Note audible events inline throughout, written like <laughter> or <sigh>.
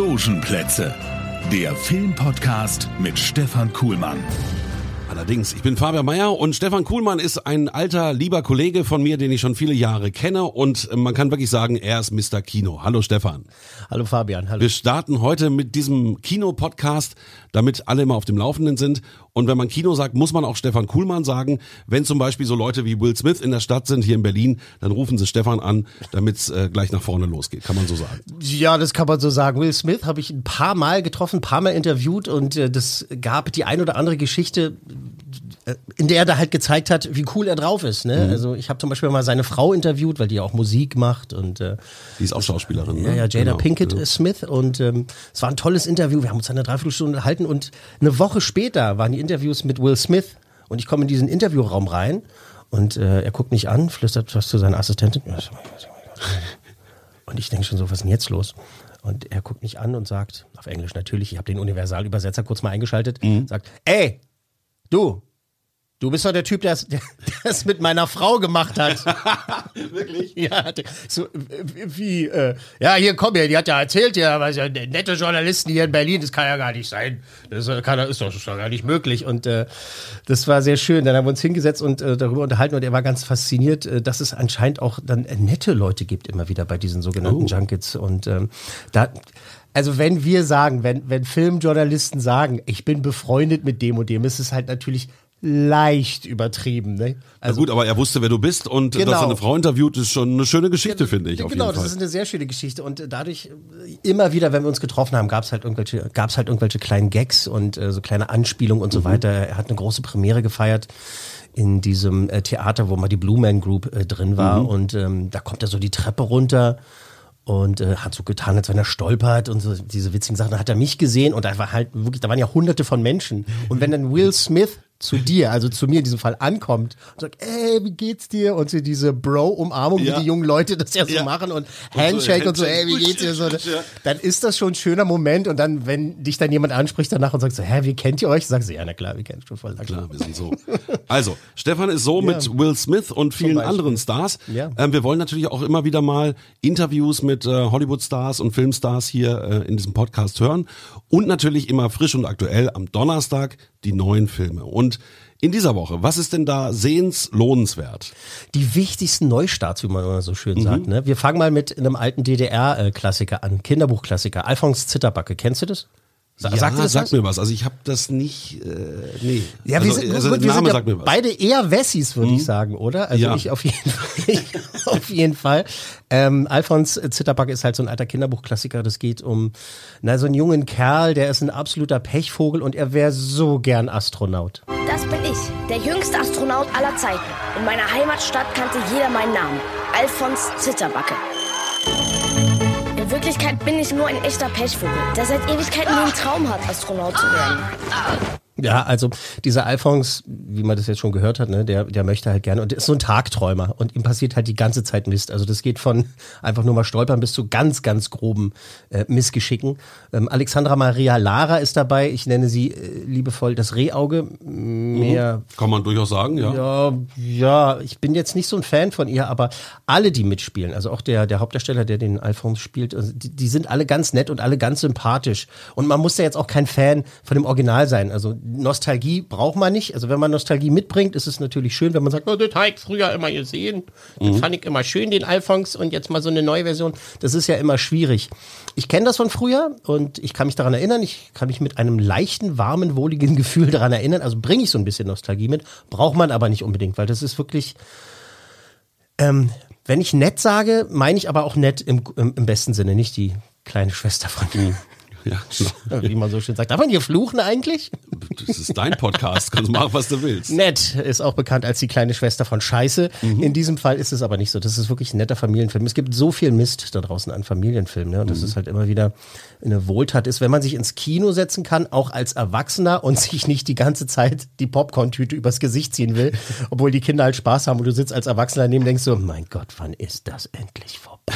Logenplätze. Der Filmpodcast mit Stefan Kuhlmann. Allerdings, ich bin Fabian Meyer und Stefan Kuhlmann ist ein alter, lieber Kollege von mir, den ich schon viele Jahre kenne und man kann wirklich sagen, er ist Mr. Kino. Hallo Stefan. Hallo Fabian, hallo. Wir starten heute mit diesem Kino-Podcast, damit alle immer auf dem Laufenden sind. Und wenn man Kino sagt, muss man auch Stefan Kuhlmann sagen. Wenn zum Beispiel so Leute wie Will Smith in der Stadt sind, hier in Berlin, dann rufen sie Stefan an, damit es äh, gleich nach vorne losgeht. Kann man so sagen. Ja, das kann man so sagen. Will Smith habe ich ein paar Mal getroffen, ein paar Mal interviewt und äh, das gab die ein oder andere Geschichte, in der er da halt gezeigt hat, wie cool er drauf ist. Ne? Mhm. Also ich habe zum Beispiel mal seine Frau interviewt, weil die ja auch Musik macht und äh, Die ist auch Schauspielerin. ja, ne? ja, Jada Genau, Pinkett genau. äh, Smith und ähm, es war ein tolles Interview. Wir haben uns eine Dreiviertelstunde unterhalten und eine Woche später waren die Interviews mit Will Smith und ich komme in diesen Interviewraum rein und äh, er guckt mich an, flüstert was zu seiner Assistentin. Und ich denke schon so, was ist denn jetzt los? Und er guckt mich an und sagt, auf Englisch natürlich, ich habe den Universalübersetzer kurz mal eingeschaltet, sagt, ey, du, du bist doch der Typ, der es mit meiner Frau gemacht hat. <laughs> Wirklich? Ja, so, wie, äh, ja, hier, komm her, die hat ja erzählt, ja, was ja, nette Journalisten hier in Berlin, das kann ja gar nicht sein. Das kann, ist, doch, doch gar nicht möglich. Und äh, das war sehr schön. Dann haben wir uns hingesetzt und äh, darüber unterhalten und er war ganz fasziniert, äh, dass es anscheinend auch dann nette Leute gibt, immer wieder bei diesen sogenannten Junkets. Und ähm, da. Also wenn wir sagen, wenn, wenn Filmjournalisten sagen, ich bin befreundet mit dem und dem, ist es halt natürlich leicht übertrieben. Ne? Na gut, aber er wusste, wer du bist und Genau. dass er eine Frau interviewt, ist schon eine schöne Geschichte, finde ich, auf genau, jeden das Fall. ist eine sehr schöne Geschichte und dadurch äh, immer wieder, wenn wir uns getroffen haben, gab es halt irgendwelche, gab's halt irgendwelche kleinen Gags und äh, so kleine Anspielungen Mhm. und so weiter. Er hat eine große Premiere gefeiert in diesem äh, Theater, wo mal die Blue Man Group äh, drin war Mhm. und ähm, da kommt er so die Treppe runter und äh, hat so getan, als wenn er stolpert und so diese witzigen Sachen. Da hat er mich gesehen und da war halt wirklich, da waren ja hunderte von Menschen. Und wenn dann Will Smith zu dir, also zu mir in diesem Fall ankommt und sagt, ey, wie geht's dir? Und so diese Bro-Umarmung, Ja. wie die jungen Leute das ja so Ja. machen und so Handshake und so, Handshake. ey, wie geht's dir? So, Ja. dann ist das schon ein schöner Moment und dann, wenn dich dann jemand anspricht danach und sagt so, hä, wie kennt ihr euch? Sagst du, ja, na klar, wir kennen schon voll. Klar, wir sind so. Also, Stefan ist so mit Will Smith und vielen anderen Stars. Ähm, wir wollen natürlich auch immer wieder mal Interviews mit äh, Hollywood-Stars und Filmstars hier äh, in diesem Podcast hören. Und natürlich immer frisch und aktuell am Donnerstag die neuen Filme. Und in dieser Woche, was ist denn da sehenslohnenswert? Die wichtigsten Neustarts, wie man immer so schön Mhm. sagt. Ne? Wir fangen mal mit einem alten DDR-Klassiker an, Kinderbuchklassiker. Alfons Zitterbacke, kennst du das? Sa- ja, sagt das sag was? mir was. Also ich habe das nicht, äh, nee. Ja, also, wir sind, also wir sind ja sagt mir was. Mhm. beide eher Wessis, würde ich sagen, oder? Also Ja. ich auf jeden Fall. <laughs> Ich auf jeden Fall. Ähm, Alfons Zitterbacke ist halt so ein alter Kinderbuchklassiker. Das geht um na, so einen jungen Kerl, der ist ein absoluter Pechvogel und er wäre so gern Astronaut. Das bin ich, der jüngste Astronaut aller Zeiten. In meiner Heimatstadt kannte jeder meinen Namen. Alfons Zitterbacke. Wirklichkeit bin ich nur ein echter Pechvogel, der seit Ewigkeiten den Traum hat, Astronaut zu werden. Ja, also dieser Alphons, wie man das jetzt schon gehört hat, ne, der, der möchte halt gerne und ist so ein Tagträumer und ihm passiert halt die ganze Zeit Mist. Also das geht von <laughs> einfach nur mal stolpern bis zu ganz, ganz groben äh, Missgeschicken. Ähm, Alexandra Maria Lara ist dabei. Ich nenne sie äh, liebevoll das Rehauge. Mehr Kann man durchaus sagen, ja. ja, ja, ich bin jetzt nicht so ein Fan von ihr, aber alle, die mitspielen, also auch der, der Hauptdarsteller, der den Alphons spielt, also die, die sind alle ganz nett und alle ganz sympathisch. Und man muss ja jetzt auch kein Fan von dem Original sein. Also Nostalgie braucht man nicht. Also wenn man Nostalgie mitbringt, ist es natürlich schön, wenn man sagt, oh, das habe ich früher immer gesehen. Das fand ich immer schön, den Alphons und jetzt mal so eine neue Version. Das ist ja immer schwierig. Ich kenne das von früher und ich kann mich daran erinnern. Ich kann mich mit einem leichten, warmen, wohligen <laughs> Gefühl daran erinnern. Also bringe ich so ein bisschen Nostalgie mit. Braucht man aber nicht unbedingt, weil das ist wirklich. Ähm, wenn ich nett sage, meine ich aber auch nett im, im, im besten Sinne, nicht die kleine Schwester von ihm. Ja, genau. <laughs> Wie man so schön sagt. Darf man hier fluchen eigentlich? es ist dein Podcast, kannst machen, was du willst. Nett ist auch bekannt als die kleine Schwester von Scheiße. Mhm. In diesem Fall ist es aber nicht so. Das ist wirklich ein netter Familienfilm. Es gibt so viel Mist da draußen an Familienfilmen. Ne? Und Mhm. das ist halt immer wieder eine Wohltat ist, wenn man sich ins Kino setzen kann, auch als Erwachsener und <laughs> sich nicht die ganze Zeit die Popcorn-Tüte übers Gesicht ziehen will, <laughs> obwohl die Kinder halt Spaß haben und du sitzt als Erwachsener daneben und denkst so, mein Gott, wann ist das endlich vorbei?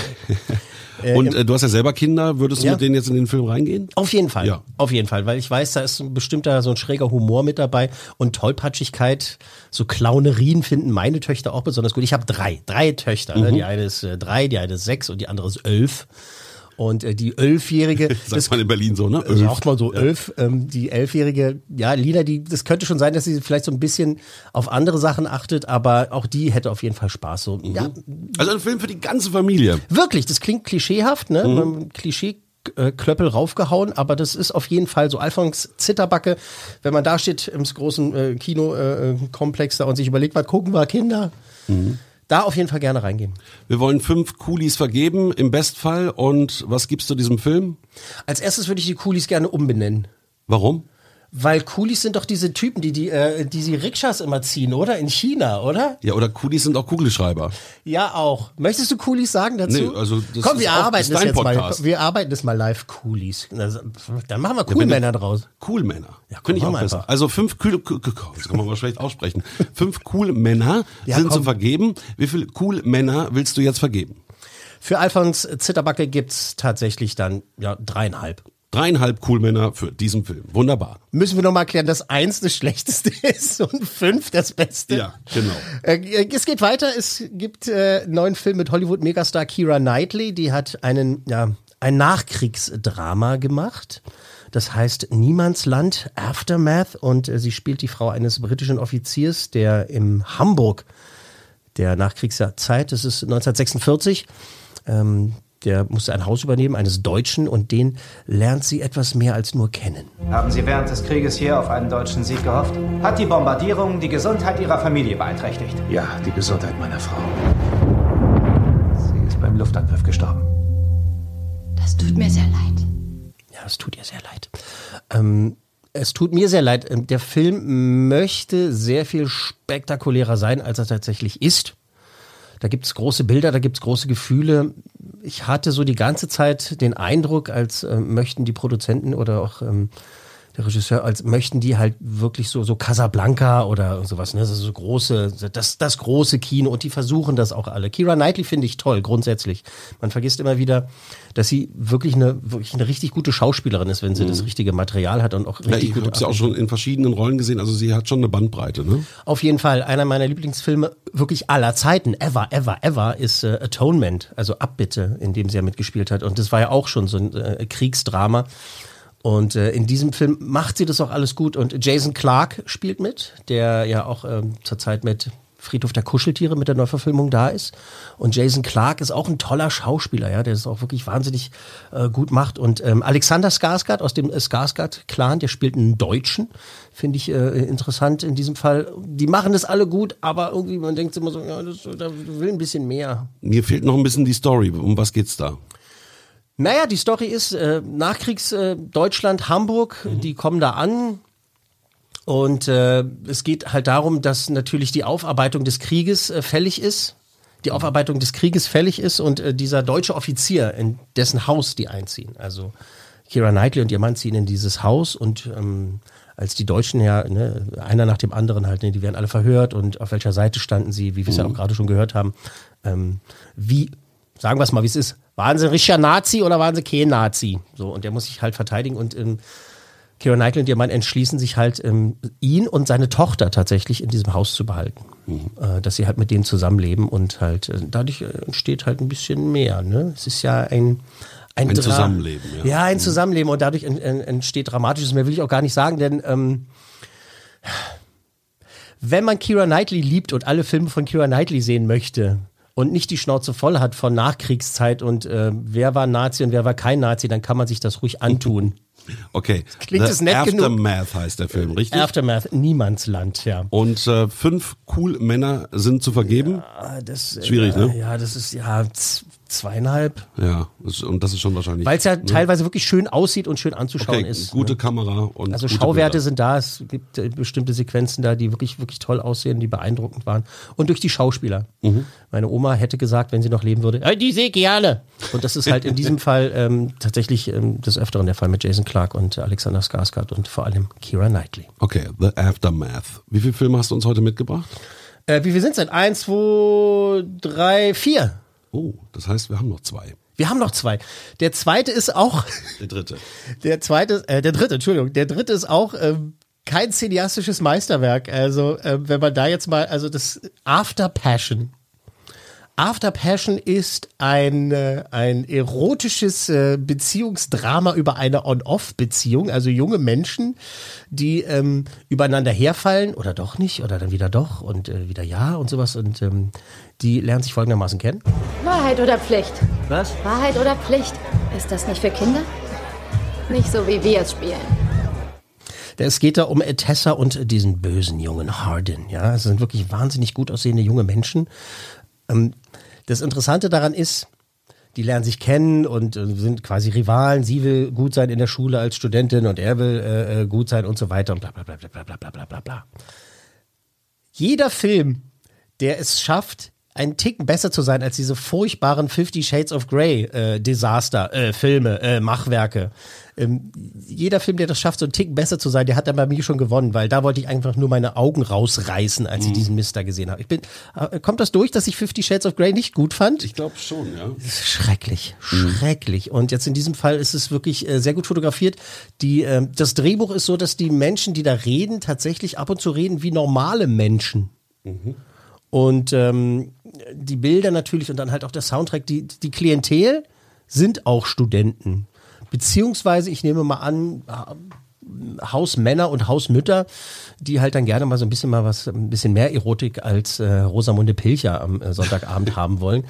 Und äh, du hast ja selber Kinder, würdest du Ja. mit denen jetzt in den Film reingehen? Auf jeden Fall. Ja. Auf jeden Fall, weil ich weiß, da ist ein bestimmter so ein schräger Humor mit dabei und Tollpatschigkeit, so Clownerien finden meine Töchter auch besonders gut. Ich habe drei, drei Töchter. Mhm. Ne? Die eine ist äh, drei, die eine ist sechs und die andere ist elf. Und äh, die Elfjährige, <laughs> Sagt man in Berlin so, ne? sagt man so elf, ähm, die Elfjährige, ja, Lina, die, das könnte schon sein, dass sie vielleicht so ein bisschen auf andere Sachen achtet, aber auch die hätte auf jeden Fall Spaß. So, ja, Also ein Film für die ganze Familie. Wirklich, das klingt klischeehaft, ne? Mhm. Klischee. äh, Klöppel raufgehauen, aber das ist auf jeden Fall so Alfons Zitterbacke, wenn man da steht im großen äh, Kinokomplex äh, Komplex da und sich überlegt, was gucken wir Kinder, da auf jeden Fall gerne reingehen. Wir wollen fünf Coolies vergeben, im Bestfall. Und was gibst du diesem Film? Als erstes würde ich die Coolies gerne umbenennen. Warum? Weil Coolies sind doch diese Typen, die die, äh, die sie Rikschas immer ziehen, oder? In China, oder? Ja, oder Coolies sind auch Kugelschreiber. Ja, auch. Möchtest du Coolies sagen dazu? Nee, also das Komm, ist wir auch- arbeiten ist das jetzt mal. Podcast. Wir arbeiten das mal live. Coolies. Dann machen wir Coolmänner draus. Cool Männer. Ja, Finde ich auch besser. einfach. Also fünf cool das kann man mal schlecht aussprechen. <laughs> Fünf cool Männer Ja, sind komm. zu vergeben. Wie viele cool Männer willst du jetzt vergeben? Für Alfons Zitterbacke gibt's tatsächlich dann ja dreieinhalb. Dreieinhalb cool Männer für diesen Film. Wunderbar. Müssen wir noch mal erklären, dass eins das Schlechteste <laughs> ist und fünf das Beste. Ja, genau. Äh, es geht weiter. Es gibt äh, einen neuen Film mit Hollywood-Megastar Kira Knightley. Die hat einen, ja, ein Nachkriegsdrama gemacht. Das heißt Niemandsland Aftermath und äh, sie spielt die Frau eines britischen Offiziers, der im Hamburg der Nachkriegszeit, das ist 1946, ähm, der musste ein Haus übernehmen, eines Deutschen, und den lernt sie etwas mehr als nur kennen. Haben Sie während des Krieges hier auf einen deutschen Sieg gehofft? Hat die Bombardierung die Gesundheit Ihrer Familie beeinträchtigt? Ja, die Gesundheit meiner Frau. Sie ist beim Luftangriff gestorben. Das tut mir sehr leid. Ja, es tut ihr sehr leid. Ähm, es tut mir sehr leid. Ähm, Der Film möchte sehr viel spektakulärer sein, als er tatsächlich ist. Da gibt's große Bilder, da gibt's große Gefühle. Ich hatte so die ganze Zeit den Eindruck, als äh, möchten die Produzenten oder auch ähm, der Regisseur, als möchten die halt wirklich so, so Casablanca oder sowas, ne? Das ist so große, das, das große Kino und die versuchen das auch alle. Kira Knightley finde ich toll, grundsätzlich. Man vergisst immer wieder, dass sie wirklich eine, wirklich eine richtig gute Schauspielerin ist, wenn sie das richtige Material hat und auch Mhm. Ja, richtig ich gut habe sie auch schon in verschiedenen Rollen gesehen. Also sie hat schon eine Bandbreite. Ne? Auf jeden Fall, einer meiner Lieblingsfilme wirklich aller Zeiten, ever, ever, ever, ist äh, Atonement, also Abbitte, in dem sie ja mitgespielt hat. Und das war ja auch schon so ein äh, Kriegsdrama. Und äh, in diesem Film macht sie das auch alles gut. Und Jason Clark spielt mit, der ja auch ähm, zurzeit mit Friedhof der Kuscheltiere mit der Neuverfilmung da ist. Und Jason Clark ist auch ein toller Schauspieler, ja, der es auch wirklich wahnsinnig äh, gut macht. Und ähm, Alexander Skarsgård aus dem äh, Skarsgård-Clan, der spielt einen Deutschen, finde ich äh, interessant in diesem Fall. Die machen das alle gut, aber irgendwie man denkt immer so, ja, das, da will ein bisschen mehr. Mir fehlt noch ein bisschen die Story. Um was geht's da? Naja, die Story ist äh, Nachkriegs äh, Hamburg, die kommen da an. Und äh, es geht halt darum, dass natürlich die Aufarbeitung des Krieges äh, fällig ist. Die Aufarbeitung des Krieges fällig ist und äh, dieser deutsche Offizier, in dessen Haus die einziehen. Also Kira Knightley und ihr Mann ziehen in dieses Haus und ähm, als die Deutschen ja, ne, einer nach dem anderen halt, ne, die werden alle verhört und auf welcher Seite standen sie, wie wir es ja auch gerade schon gehört haben. Ähm, wie, sagen wir es mal, wie es ist, waren sie ein richtiger Nazi oder waren sie kein Nazi? So, und der muss sich halt verteidigen und ähm, Keira Knightley und ihr Mann entschließen sich halt, ähm, ihn und seine Tochter tatsächlich in diesem Haus zu behalten. Äh, dass sie halt mit denen zusammenleben und halt äh, dadurch äh, entsteht halt ein bisschen mehr. Ne? Es ist ja ein, ein, Ein Zusammenleben, ja. Ja, ein Zusammenleben und dadurch en, en, entsteht Dramatisches. Mehr will ich auch gar nicht sagen, denn ähm, wenn man Kira Knightley liebt und alle Filme von Kira Knightley sehen möchte und nicht die Schnauze voll hat von Nachkriegszeit und äh, wer war Nazi und wer war kein Nazi, dann kann man sich das ruhig antun. <laughs> Okay. Klingt The es nett genug? Aftermath heißt der Film, richtig? Aftermath, Niemandsland, ja. Und äh, fünf cool Männer sind zu vergeben. Ah, Das, äh, Schwierig, ja, ne? Ja, das ist ja zweieinhalb. Ja, und das ist schon wahrscheinlich. Weil es ja ne? teilweise wirklich schön aussieht und schön anzuschauen okay, ist. gute ne? Kamera und Also Schauwerte Bilder. sind da, es gibt äh, bestimmte Sequenzen da, die wirklich, wirklich toll aussehen, die beeindruckend waren. Und durch die Schauspieler. Mhm. Meine Oma hätte gesagt, wenn sie noch leben würde, "Äh, die sehe ich gerne. Und das ist halt in diesem <laughs> Fall ähm, tatsächlich ähm, des Öfteren der Fall mit Jason Clark und Alexander Skarsgård und vor allem Kira Knightley. Okay, The Aftermath. Wie viele Filme hast du uns heute mitgebracht? Äh, wie viel sind es denn? Eins, zwei, drei, vier. Oh, das heißt, wir haben noch zwei. Wir haben noch zwei. Der zweite ist auch, <laughs> Der dritte. der zweite, äh, der dritte, Entschuldigung, der dritte ist auch ähm, kein cineastisches Meisterwerk. Also, äh, wenn man da jetzt mal, also das After Passion. After Passion ist ein, äh, ein erotisches äh, Beziehungsdrama über eine On-Off-Beziehung, also junge Menschen, die ähm, übereinander herfallen oder doch nicht oder dann wieder doch und äh, wieder ja und sowas und ähm, die lernen sich folgendermaßen kennen. Wahrheit oder Pflicht? Was? Wahrheit oder Pflicht? Ist das nicht für Kinder? Nicht so, wie wir es spielen. Es geht da um Tessa und diesen bösen jungen Hardin. Ja, es sind wirklich wahnsinnig gut aussehende junge Menschen. Ähm, das Interessante daran ist, die lernen sich kennen und äh, sind quasi Rivalen. Sie will gut sein in der Schule als Studentin und er will äh, äh, gut sein und so weiter und bla bla bla bla bla bla bla bla bla bla. Jeder Film, der es schafft, einen Ticken besser zu sein als diese furchtbaren Fifty Shades of Grey äh, Desaster, äh, Filme, äh, Machwerke. Ähm, jeder Film, der das schafft, so einen Ticken besser zu sein, der hat dann bei mir schon gewonnen, weil da wollte ich einfach nur meine Augen rausreißen, als ich diesen Mister gesehen habe. Ich bin, äh, kommt das durch, dass ich Fifty Shades of Grey nicht gut fand? Ich glaube schon, ja. Schrecklich, schrecklich. Und jetzt in diesem Fall ist es wirklich äh, sehr gut fotografiert. Die, ähm, das Drehbuch ist so, dass die Menschen, die da reden, tatsächlich ab und zu reden wie normale Menschen. Und ähm, die Bilder natürlich und dann halt auch der Soundtrack, die, die Klientel sind auch Studenten. Beziehungsweise, ich nehme mal an, Hausmänner und Hausmütter, die halt dann gerne mal so ein bisschen mal was, ein bisschen mehr Erotik als äh, Rosamunde Pilcher am äh, Sonntagabend <laughs> haben wollen.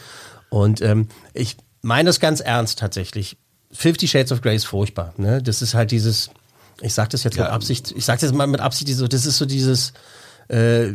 Und ähm, ich meine das ganz ernst tatsächlich. Fifty Shades of Grey ist furchtbar. Ne? Das ist halt dieses, ich sage das jetzt mit Ja. Absicht, ich sage das mal mit Absicht, so, das ist so dieses äh,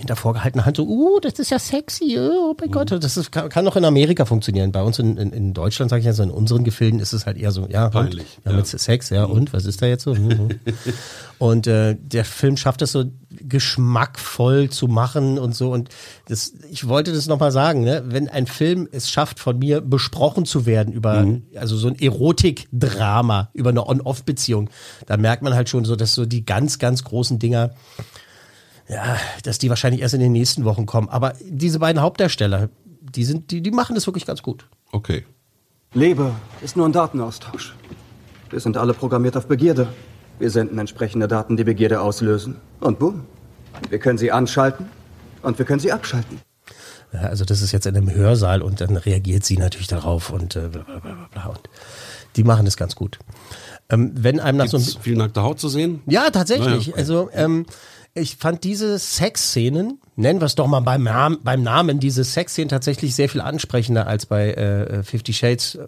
hinter vorgehaltener Hand so, uh, das ist ja sexy, oh mein Gott, das ist, kann, kann auch in Amerika funktionieren. Bei uns in, in, in Deutschland, sage ich jetzt, in unseren Gefilden ist es halt eher so, ja, und, Peinlich, ja, ja. mit Sex, ja, und, was ist da jetzt so? Mhm. <laughs> und äh, der Film schafft es so geschmackvoll zu machen und so und das, ich wollte das nochmal sagen, ne? wenn ein Film es schafft, von mir besprochen zu werden über, also so ein Erotikdrama, über eine On-Off-Beziehung, da merkt man halt schon so, dass so die ganz, ganz großen Dinger, ja, dass die wahrscheinlich erst in den nächsten Wochen kommen. Aber diese beiden Hauptdarsteller, die sind, die, die machen das wirklich ganz gut. Okay. Liebe ist nur ein Datenaustausch. Wir sind alle programmiert auf Begierde. Wir senden entsprechende Daten, die Begierde auslösen. Und boom. Wir können sie anschalten und wir können sie abschalten. Ja, also das ist jetzt in einem Hörsaal und dann reagiert sie natürlich darauf und äh, bla, bla, bla, bla, bla. Und die machen das ganz gut. Ähm, wenn einem nach so Gibt's einem viel nackte Haut zu sehen? Ja, tatsächlich. Naja, okay. Also ähm, ich fand diese Sexszenen, nennen wir es doch mal beim, Namen, beim Namen, diese Sexszenen tatsächlich sehr viel ansprechender als bei äh, Fifty Shades.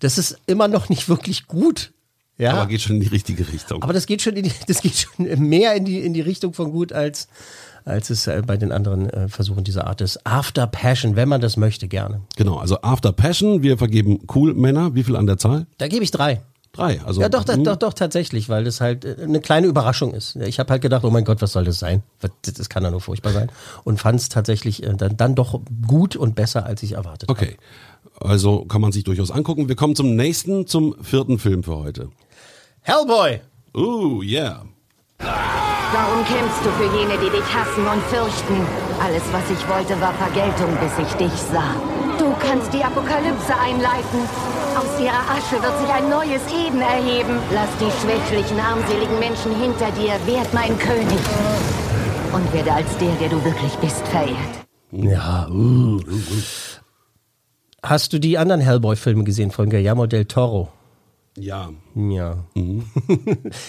Das ist immer noch nicht wirklich gut. Ja, Aber geht schon in die richtige Richtung. aber das geht schon, in die, <laughs> das geht schon mehr in die, in die Richtung von gut als, als es äh, bei den anderen äh, Versuchen dieser Art ist. After Passion, wenn man das möchte, gerne. genau, also After Passion, wir vergeben Cool Männer. Wie viel an der Zahl? Da gebe ich drei. Drei. Also, Ja, doch, doch, doch, tatsächlich, weil das halt äh, eine kleine Überraschung ist. Ich habe halt gedacht, oh mein Gott, was soll das sein? Das kann ja nur furchtbar sein. Und fand es tatsächlich äh, dann, dann doch gut und besser, als ich erwartet habe. Okay. Also kann man sich durchaus angucken. Wir kommen zum nächsten, zum vierten Film für heute. Hellboy! Oh, yeah. Warum kämpfst du für jene, die dich hassen und fürchten? Alles, was ich wollte, war Vergeltung, bis ich dich sah. Du kannst die Apokalypse einleiten. Aus ihrer Asche wird sich ein neues Eden erheben. Lass die schwächlichen, armseligen Menschen hinter dir. Werd mein König. Und werde als der, der du wirklich bist, verehrt. Ja, uh. Hast du die anderen Hellboy-Filme gesehen von Guillermo del Toro? Ja. Ja. <laughs>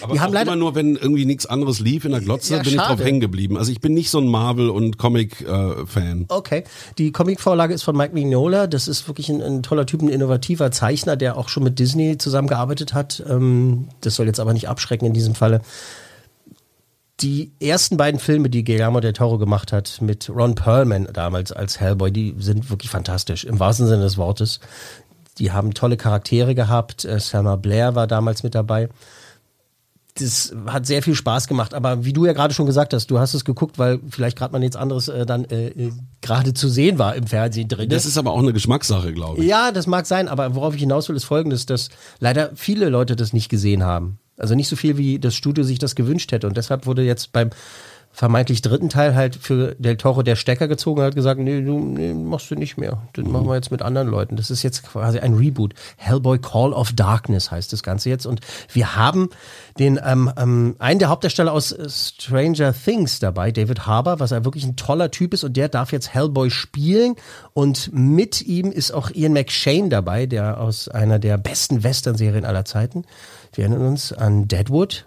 Aber Die haben leider- immer nur, wenn irgendwie nichts anderes lief in der Glotze, Ja, bin ich drauf schade. hängen geblieben. Also ich bin nicht so ein Marvel- und Comic-Fan. Okay. Die Comicvorlage ist von Mike Mignola. Das ist wirklich ein, ein toller Typ, ein innovativer Zeichner, der auch schon mit Disney Mhm. Zusammengearbeitet hat. Ähm, das soll jetzt aber nicht abschrecken in diesem Falle. die ersten beiden Filme, die Guillermo del Toro gemacht hat, mit Ron Perlman damals als Hellboy, die sind wirklich fantastisch, im wahrsten Sinne des Wortes. Die haben tolle Charaktere gehabt. Äh, Selma Blair war damals mit dabei. Das hat sehr viel Spaß gemacht, aber wie du ja gerade schon gesagt hast, du hast es geguckt, weil vielleicht gerade mal nichts anderes äh, dann äh, äh, gerade zu sehen war im Fernsehen drin. Das ist aber auch eine Geschmackssache, glaube ich. Ja, das mag sein, aber worauf ich hinaus will, ist folgendes, dass leider viele Leute das nicht gesehen haben. Also nicht so viel, wie das Studio sich das gewünscht hätte. Und deshalb wurde jetzt beim vermeintlich dritten Teil halt für Del Toro der Stecker gezogen hat gesagt, nee, du nee, machst du nicht mehr. Das machen wir jetzt mit anderen Leuten. Das ist jetzt quasi ein Reboot. Hellboy Call of Darkness heißt das Ganze jetzt. Und wir haben den ähm, ähm, einen der Hauptdarsteller aus Stranger Things dabei, David Harbour, was er wirklich ein toller Typ ist und der darf jetzt Hellboy spielen. Und mit ihm ist auch Ian McShane dabei, der aus einer der besten Western-Serien aller Zeiten. Wir erinnern uns an Deadwood.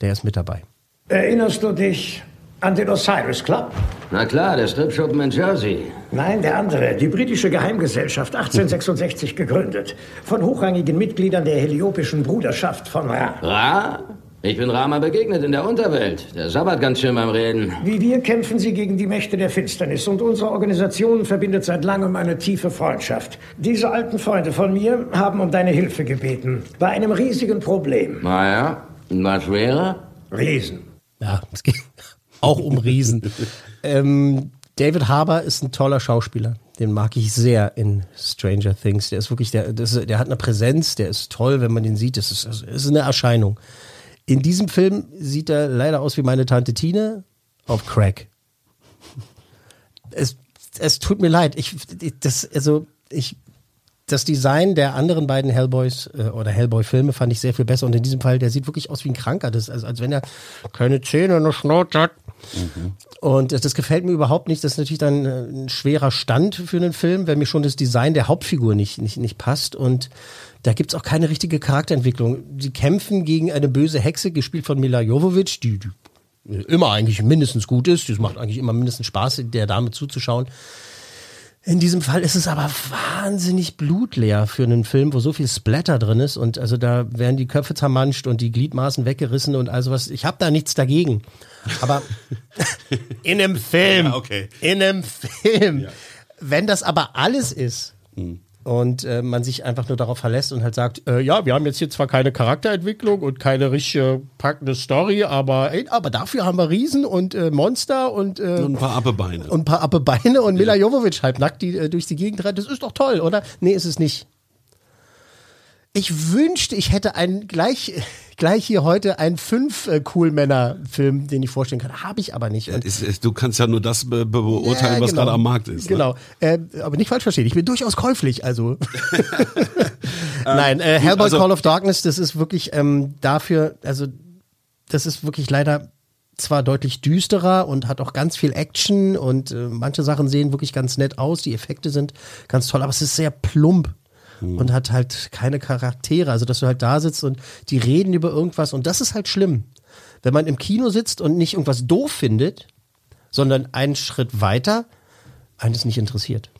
Der ist mit dabei. Erinnerst du dich an den Osiris Club? Na klar, der Stripschuppen in Jersey. Nein, der andere. Die britische Geheimgesellschaft, 1866 gegründet. Von hochrangigen Mitgliedern der Heliopischen Bruderschaft von Ra. Ra? Ich bin Rama begegnet in der Unterwelt. Der Sabbat ganz schön beim Reden. Wie wir kämpfen sie gegen die Mächte der Finsternis und unsere Organisation verbindet seit langem eine tiefe Freundschaft. Diese alten Freunde von mir haben um deine Hilfe gebeten. Bei einem riesigen Problem. Naja, was wäre? Riesen. Ja, es geht auch um Riesen. ähm, David Harbour ist ein toller Schauspieler. Den mag ich sehr in Stranger Things. Der ist wirklich, der, das, der hat eine Präsenz, der ist toll, wenn man den sieht. Das ist, das ist eine Erscheinung. In diesem Film sieht er leider aus wie meine Tante Tine auf Crack. Es, es tut mir leid. Ich, das, also, ich das Design der anderen beiden Hellboys äh, oder Hellboy-Filme fand ich sehr viel besser. Und in diesem Fall, der sieht wirklich aus wie ein Kranker. Das, also, als wenn er keine Zähne, eine Schnauze hat. Mhm. Und das, das, gefällt mir überhaupt nicht. Das ist natürlich dann äh, ein schwerer Stand für einen Film, wenn mir schon das Design der Hauptfigur nicht, nicht, nicht passt. Und da gibt's auch keine richtige Charakterentwicklung. Sie kämpfen gegen eine böse Hexe, gespielt von Mila Jovovich, die, die immer eigentlich mindestens gut ist. Das macht eigentlich immer mindestens Spaß, der Dame zuzuschauen. In diesem Fall ist es aber wahnsinnig blutleer für einen Film, wo so viel Splatter drin ist und also da werden die Köpfe zermanscht und die Gliedmaßen weggerissen und also was. Ich habe da nichts dagegen. Aber <laughs> in einem Film, ja, okay. in einem Film, ja. wenn das aber alles ist, hm und äh, man sich einfach nur darauf verlässt und halt sagt, äh, ja, wir haben jetzt hier zwar keine Charakterentwicklung und keine richtige packende Story, aber ey, aber dafür haben wir Riesen und äh, Monster und, äh, und ein paar Appebeine. Und ein paar Appebeine und Mila Jovovich halbnackt, die äh, durch die Gegend rennt. Das ist doch toll, oder? Nee, ist es nicht. Ich wünschte, ich hätte einen gleich, gleich hier heute einen fünf äh, cool Männer Film, den ich vorstellen kann. Habe ich aber nicht. Ja, ist, ist, du kannst ja nur das be beurteilen, ja, was genau. gerade am Markt ist. Ne? Genau. Äh, aber nicht falsch verstehen. Ich bin durchaus käuflich. Also <laughs> <laughs> nein, äh, Hellboy also, Call of Darkness. Das ist wirklich ähm, dafür. Also das ist wirklich leider zwar deutlich düsterer und hat auch ganz viel Action und äh, manche Sachen sehen wirklich ganz nett aus. Die Effekte sind ganz toll, aber es ist sehr plump mhm. und hat halt keine Charaktere. Also, dass du halt da sitzt und die reden über irgendwas und das ist halt schlimm. Wenn man im Kino sitzt und nicht irgendwas doof findet, sondern einen Schritt weiter, eines nicht interessiert.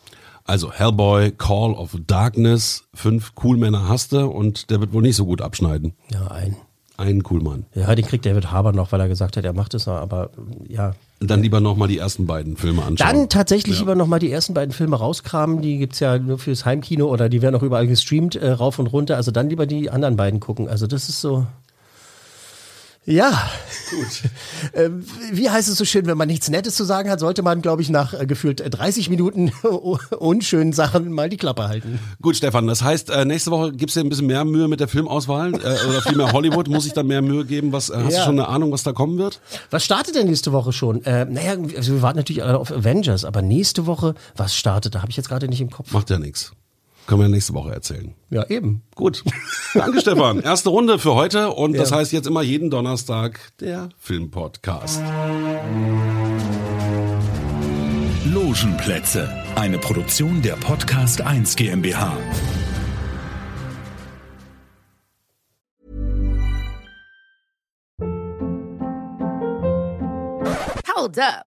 Also Hellboy, Call of Darkness, fünf Coolmänner hast du und der wird wohl nicht so gut abschneiden. Ja, ein. Ein Coolmann. Ja, den kriegt David Harbour noch, weil er gesagt hat, er macht es, aber ja, dann lieber nochmal die ersten beiden Filme anschauen. Dann tatsächlich ja. lieber nochmal die ersten beiden Filme rauskramen. Die gibt's ja nur fürs Heimkino oder die werden auch überall gestreamt, äh, rauf und runter. Also dann lieber die anderen beiden gucken. Also das ist so. Ja. Gut. <laughs> Ähm, wie heißt es so schön, wenn man nichts Nettes zu sagen hat, sollte man, glaube ich, nach äh, gefühlt 30 äh, Minuten <laughs> unschönen Sachen mal die Klappe halten. Gut, Stefan, das heißt, äh, nächste Woche gibst du dir ein bisschen mehr Mühe mit der Filmauswahl oder viel mehr Hollywood. Muss ich da mehr Mühe geben? Was, hast ja. du schon eine Ahnung, was da kommen wird? Was startet denn nächste Woche schon? Äh, naja, also wir warten natürlich auf Avengers, aber nächste Woche, was startet? Da habe ich jetzt gerade nicht im Kopf. Macht ja nichts. Können wir nächste Woche erzählen. Ja, eben. Gut. Danke, Stefan. <laughs> Erste Runde für heute und ja. das heißt jetzt immer jeden Donnerstag der Filmpodcast. Logenplätze. Eine Produktion der Podcast 1 GmbH. Hold up.